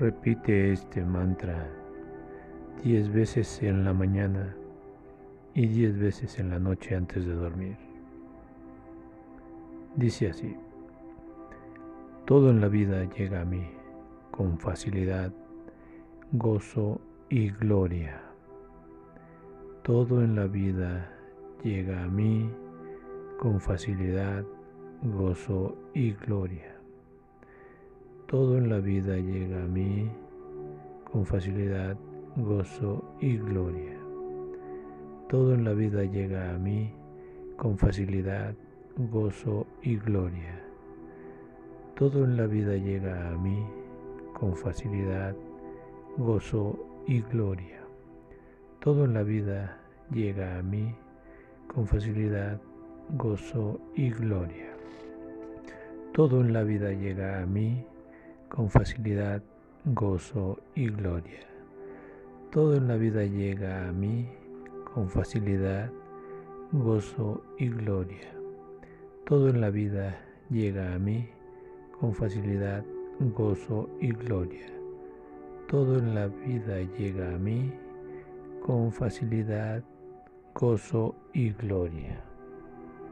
Repite este mantra diez veces en la mañana y diez veces en la noche antes de dormir. Dice así, todo en la vida llega a mí con facilidad, gozo y gloria. Todo en la vida llega a mí con facilidad, gozo y gloria. Todo en la vida llega a mí con facilidad, gozo y gloria. Todo en la vida llega a mí con facilidad, gozo y gloria. Todo en la vida llega a mí con facilidad, gozo y gloria. Todo en la vida llega a mí con facilidad, gozo y gloria. Todo en la vida llega a mí con facilidad, gozo y gloria. Todo en la vida llega a mí con facilidad, gozo y gloria. Todo en la vida llega a mí con facilidad, gozo y gloria. Todo en la vida llega a mí con facilidad, gozo y gloria.